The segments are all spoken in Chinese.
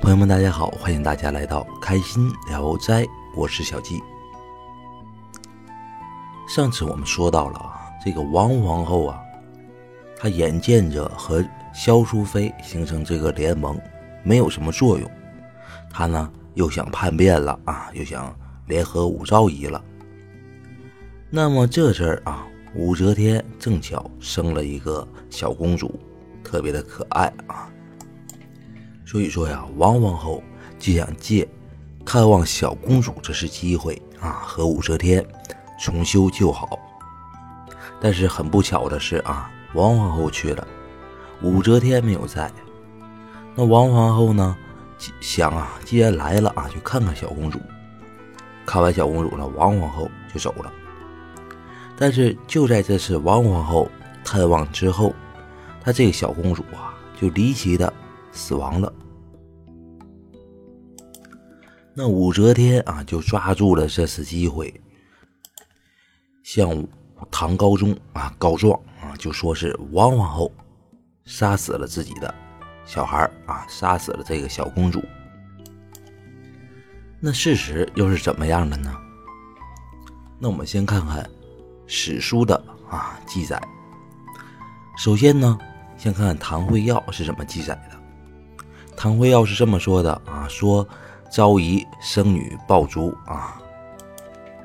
朋友们，大家好，欢迎大家来到开心聊斋，我是小季。上次我们说到了啊，这个王皇后啊，她眼见着和萧淑妃形成这个联盟没有什么作用，她呢又想叛变了啊，又想联合武昭仪了。那么这阵儿啊，武则天正巧生了一个小公主，特别的可爱啊。所以说呀，王皇后就想借看望小公主这次机会啊，和武则天重修旧好。但是很不巧的是啊，王皇后去了，武则天没有在。那王皇后呢，想啊，既然来了啊，就看看小公主。看完小公主了，王皇后就走了。但是就在这次王皇后探望之后，她这个小公主啊，就离奇的死亡了。那武则天啊，就抓住了这次机会，向唐高宗啊告状啊，就说是王皇后杀死了自己的小孩啊，杀死了这个小公主。那事实又是怎么样的呢？那我们先看看史书的啊记载。首先呢，先看看唐会要是怎么记载的。唐会要是这么说的啊，说。昭仪生女抱竹啊，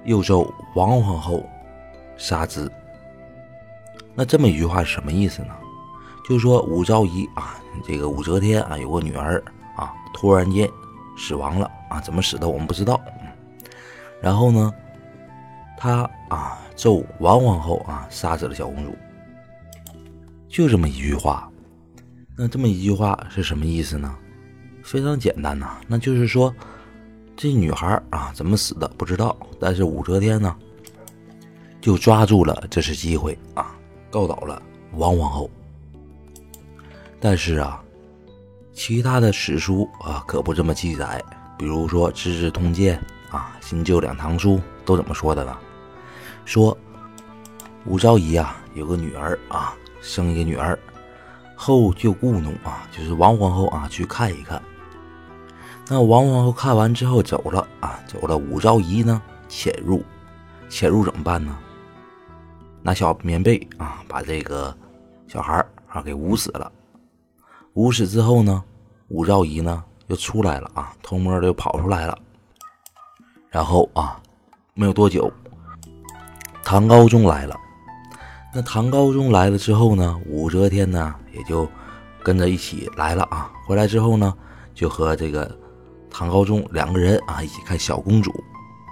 又奏王皇后杀之。那这么一句话是什么意思呢？就说武昭仪啊，这个武则天啊有个女儿啊，突然间死亡了啊，怎么死的我们不知道。然后呢，他啊奏王皇后啊杀死了小公主，就这么一句话。那这么一句话是什么意思呢？非常简单呐，那就是说，这女孩啊怎么死的不知道，但是武则天呢，就抓住了这次机会啊，告倒了王皇后。但是啊，其他的史书啊可不这么记载，比如说《资治通鉴》啊，《新旧两唐书》都怎么说的呢？说武昭仪啊有个女儿啊，生一个女儿后就故弄啊，就是王皇后啊去看一看。那王皇后看完之后走了啊，走了。武昭仪呢潜入，潜入怎么办呢？拿小棉被啊，把这个小孩啊给捂死了。捂死之后呢，武昭仪呢又出来了啊，偷摸的又跑出来了。然后啊，没有多久，唐高宗来了。那唐高宗来了之后呢，武则天呢也就跟着一起来了啊。回来之后呢，就和这个。唐高宗两个人啊，一起看小公主，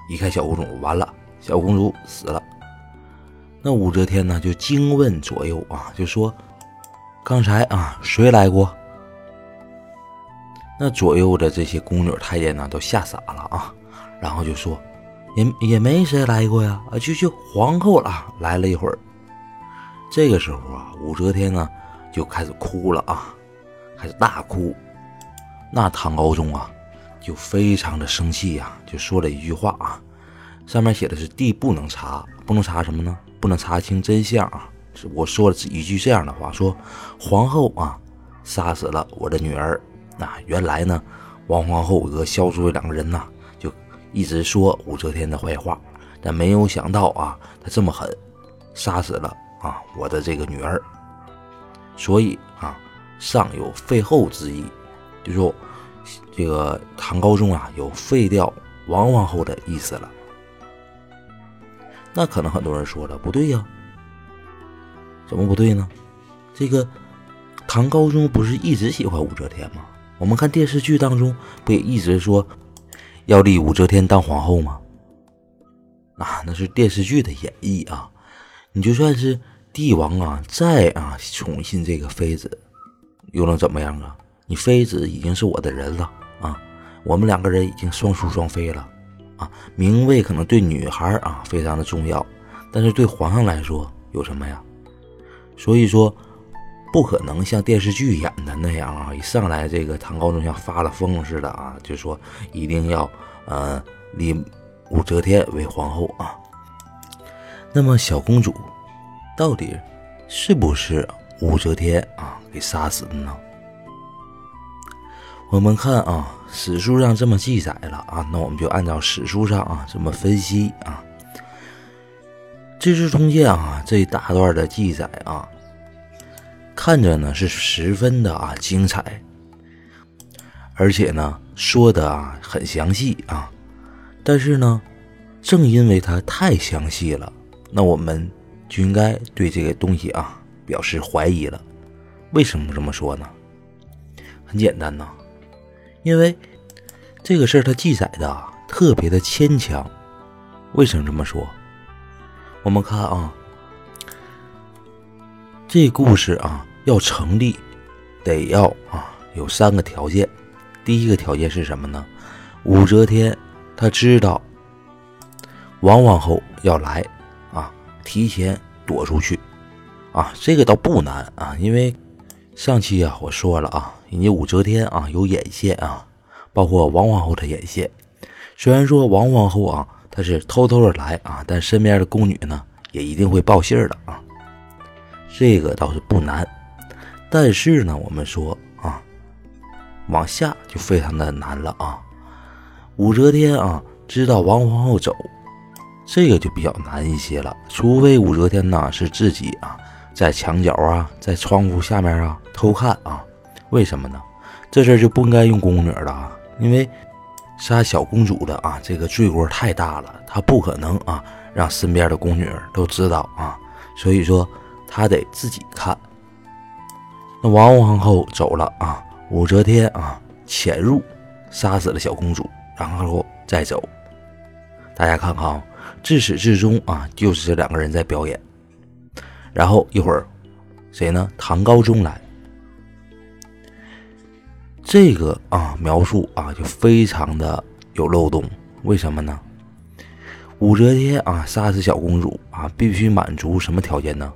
一看小公主完了，小公主死了。那武则天呢，就惊问左右啊，就说：“刚才啊，谁来过？”那左右的这些宫女太监呢，都吓傻了啊，然后就说：“也也没谁来过呀，啊，就就皇后了，来了一会儿。”这个时候啊，武则天呢就开始哭了啊，开始大哭。那唐高宗啊。就非常的生气呀，就说了一句话啊，上面写的是地不能查，不能查什么呢？不能查清真相啊！我说了一句这样的话，说皇后啊杀死了我的女儿。那原来呢，王皇后和萧淑妃两个人呢，就一直说武则天的坏话，但没有想到啊，她这么狠，杀死了啊我的这个女儿。所以啊，尚有废后之意，就说。这个唐高宗啊，有废掉王皇后的意思了。那可能很多人说了，不对呀，怎么不对呢？这个唐高宗不是一直喜欢武则天吗？我们看电视剧当中，不也一直说要立武则天当皇后吗？啊，那是电视剧的演绎啊。你就算是帝王啊，再啊宠信这个妃子，又能怎么样啊？你妃子已经是我的人了啊，我们两个人已经双宿双飞了啊。名位可能对女孩啊非常的重要，但是对皇上来说有什么呀？所以说不可能像电视剧演的那样啊，一上来这个唐高宗像发了疯似的啊，就说一定要呃立武则天为皇后啊。那么小公主到底是不是武则天啊给杀死的呢？我们看啊，史书上这么记载了啊，那我们就按照史书上啊这么分析啊，《资治通鉴》啊这一大段的记载啊，看着呢是十分的啊精彩，而且呢说的啊很详细啊，但是呢，正因为它太详细了，那我们就应该对这个东西啊表示怀疑了。为什么这么说呢？很简单呐。因为这个事儿，它记载的特别的牵强。为什么这么说？我们看啊，这故事啊要成立，得要啊有三个条件。第一个条件是什么呢？武则天她知道王皇后要来啊，提前躲出去啊，这个倒不难啊，因为上期啊我说了啊。人家武则天啊有眼线啊，包括王皇后的眼线。虽然说王皇后啊她是偷偷的来啊，但身边的宫女呢也一定会报信儿的啊。这个倒是不难，但是呢，我们说啊，往下就非常的难了啊。武则天啊知道王皇后走，这个就比较难一些了。除非武则天呢是自己啊在墙角啊，在窗户下面啊偷看啊。为什么呢？这事儿就不应该用宫女了啊，因为杀小公主的啊，这个罪过太大了，他不可能啊让身边的宫女都知道啊，所以说他得自己看。那王皇后走了啊，武则天啊潜入，杀死了小公主，然后再走。大家看看啊，自始至终啊就是这两个人在表演。然后一会儿，谁呢？唐高宗来。这个啊描述啊就非常的有漏洞，为什么呢？武则天啊杀死小公主啊，必须满足什么条件呢？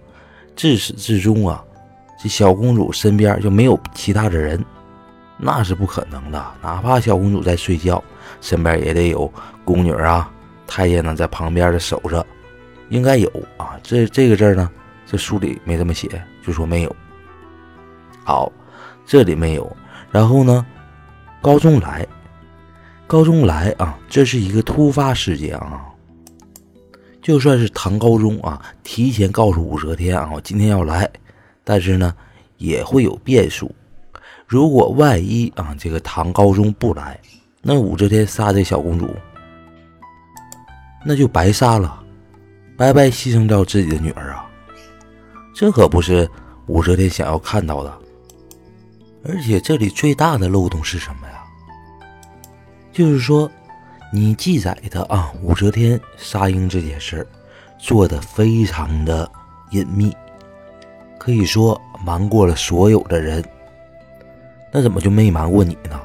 自始至终啊，这小公主身边就没有其他的人，那是不可能的。哪怕小公主在睡觉，身边也得有宫女啊、太监呢在旁边的守着，应该有啊。这这个字呢，这书里没这么写，就说没有。好，这里没有。然后呢，高宗来，高宗来啊，这是一个突发事件啊。就算是唐高宗啊，提前告诉武则天啊，我今天要来，但是呢，也会有变数。如果万一啊，这个唐高宗不来，那武则天杀这小公主，那就白杀了，白白牺牲掉自己的女儿啊，这可不是武则天想要看到的。而且这里最大的漏洞是什么呀？就是说，你记载的啊，武则天杀婴这件事儿做的非常的隐秘，可以说瞒过了所有的人。那怎么就没瞒过你呢？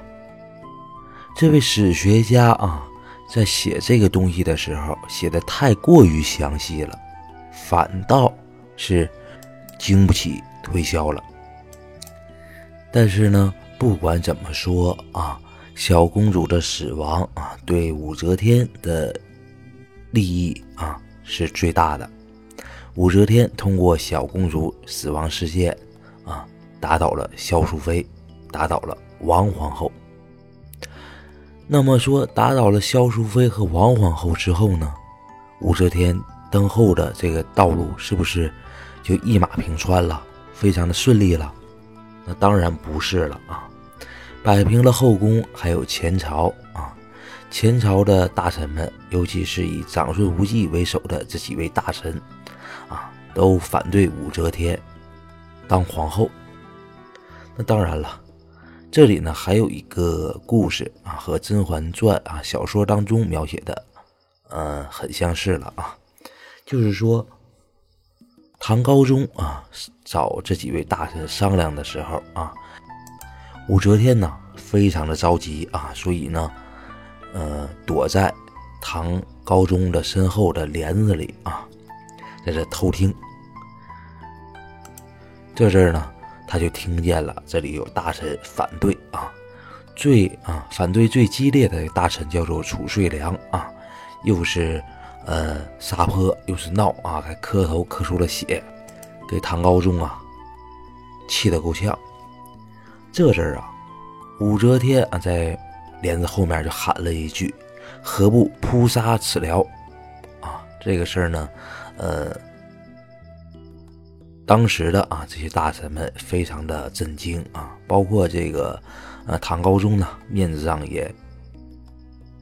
这位史学家啊，在写这个东西的时候写的太过于详细了，反倒是经不起推销了。但是呢，不管怎么说啊，小公主的死亡啊，对武则天的利益啊是最大的。武则天通过小公主死亡事件啊，打倒了萧淑妃，打倒了王皇后。那么说，打倒了萧淑妃和王皇后之后呢，武则天登后的这个道路是不是就一马平川了，非常的顺利了？那当然不是了啊！摆平了后宫，还有前朝啊，前朝的大臣们，尤其是以长孙无忌为首的这几位大臣啊，都反对武则天当皇后。那当然了，这里呢还有一个故事啊，和《甄嬛传》啊小说当中描写的，嗯，很相似了啊，就是说。唐高宗啊，找这几位大臣商量的时候啊，武则天呢非常的着急啊，所以呢，呃，躲在唐高宗的身后的帘子里啊，在这偷听。这阵儿呢，他就听见了这里有大臣反对啊，最啊反对最激烈的大臣叫做褚遂良啊，又是。呃，撒泼又是闹啊，还磕头磕出了血，给唐高宗啊气得够呛。这阵儿啊，武则天啊，在帘子后面就喊了一句：“何不扑杀此僚？”啊，这个事儿呢，呃，当时的啊这些大臣们非常的震惊啊，包括这个呃唐高宗呢，面子上也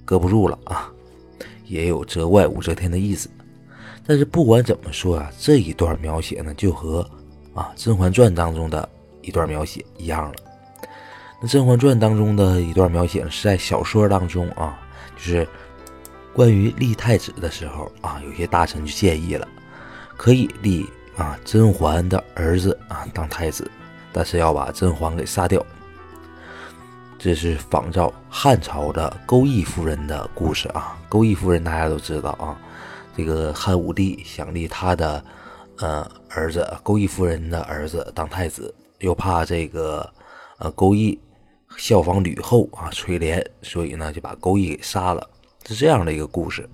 搁不住了啊，也有责怪武则天的意思。但是不管怎么说啊，这一段描写呢，就和啊《甄嬛传》当中的一段描写一样了。那《甄嬛传》当中的一段描写呢，是在小说当中啊，就是关于立太子的时候啊，有些大臣就建议了，可以立啊甄嬛的儿子啊当太子，但是要把甄嬛给杀掉。这是仿照汉朝的钩弋夫人的故事啊。钩弋夫人大家都知道啊。这个汉武帝想立他的呃儿子钩弋夫人的儿子当太子，又怕这个呃钩弋效仿吕后啊垂帘，所以呢就把钩弋给杀了，是这样的一个故事。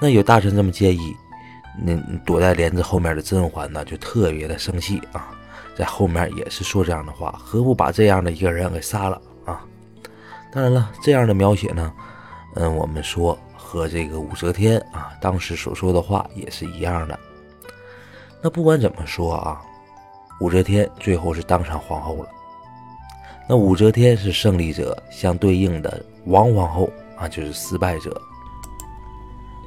那有大臣这么建议，那躲在帘子后面的甄嬛呢就特别的生气啊，在后面也是说这样的话：何不把这样的一个人给杀了？当然了，这样的描写呢，嗯，我们说。和这个武则天啊，当时所说的话也是一样的。那不管怎么说啊，武则天最后是当上皇后了。那武则天是胜利者，相对应的王皇后啊就是失败者。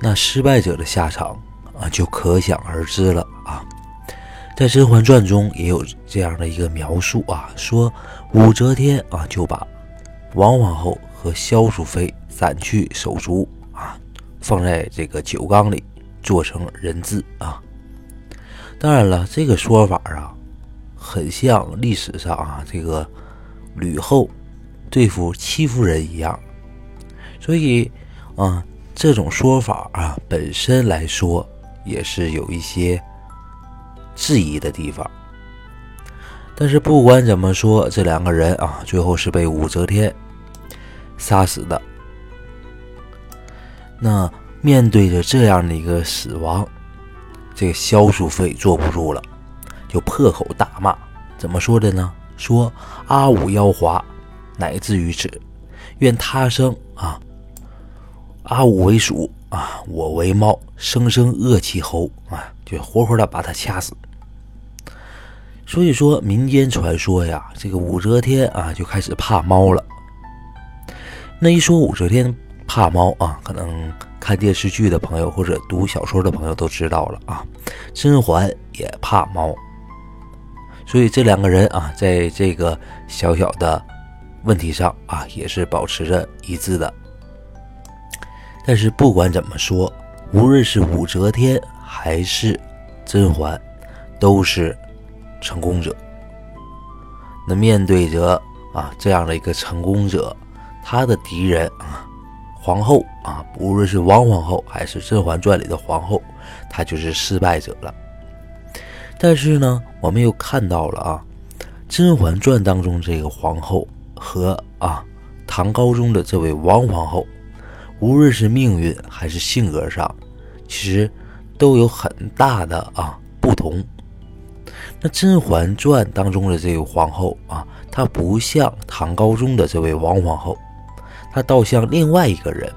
那失败者的下场啊，就可想而知了啊。在《甄嬛传》中也有这样的一个描述啊，说武则天啊就把王皇后和萧淑妃斩去手足啊。放在这个酒缸里做成人质啊！当然了，这个说法啊，很像历史上啊这个吕后对付戚夫人一样，所以啊这种说法啊本身来说也是有一些质疑的地方。但是不管怎么说，这两个人啊最后是被武则天杀死的。那面对着这样的一个死亡，这个萧淑妃坐不住了，就破口大骂。怎么说的呢？说阿武妖华，乃至于此，愿他生啊！阿武为鼠啊，我为猫，生生恶其喉啊，就活活的把他掐死。所以说，民间传说呀，这个武则天啊，就开始怕猫了。那一说武则天。怕猫啊，可能看电视剧的朋友或者读小说的朋友都知道了啊。甄嬛也怕猫，所以这两个人啊，在这个小小的问题上啊，也是保持着一致的。但是不管怎么说，无论是武则天还是甄嬛，都是成功者。那面对着啊这样的一个成功者，他的敌人啊。皇后啊，无论是王皇后还是《甄嬛传》里的皇后，她就是失败者了。但是呢，我们又看到了啊，《甄嬛传》当中这个皇后和啊唐高宗的这位王皇后，无论是命运还是性格上，其实都有很大的啊不同。那《甄嬛传》当中的这个皇后啊，她不像唐高宗的这位王皇后。她倒像另外一个人，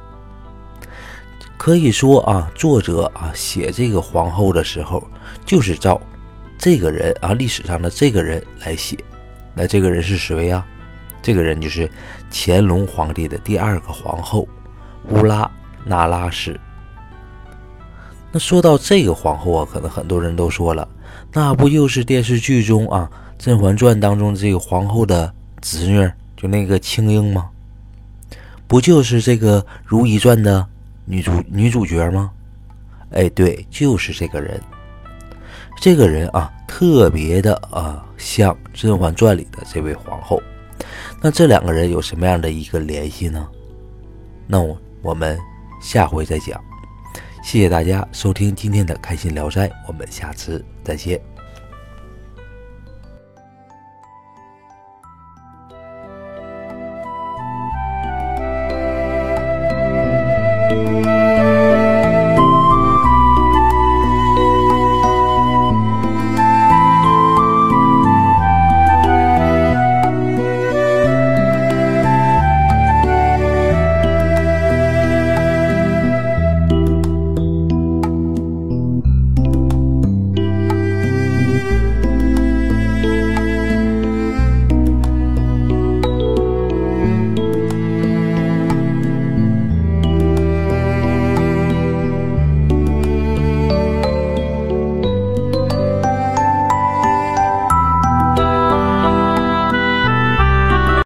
可以说啊，作者啊写这个皇后的时候，就是照这个人啊历史上的这个人来写。那这个人是谁呀？这个人就是乾隆皇帝的第二个皇后乌拉那拉氏。那说到这个皇后啊，可能很多人都说了，那不就是电视剧中啊《甄嬛传》当中这个皇后的侄女，就那个青樱吗？不就是这个《如懿传》的女主女主角吗？哎，对，就是这个人。这个人啊，特别的啊，像《甄嬛传》里的这位皇后。那这两个人有什么样的一个联系呢？那我我们下回再讲。谢谢大家收听今天的开心聊斋，我们下次再见。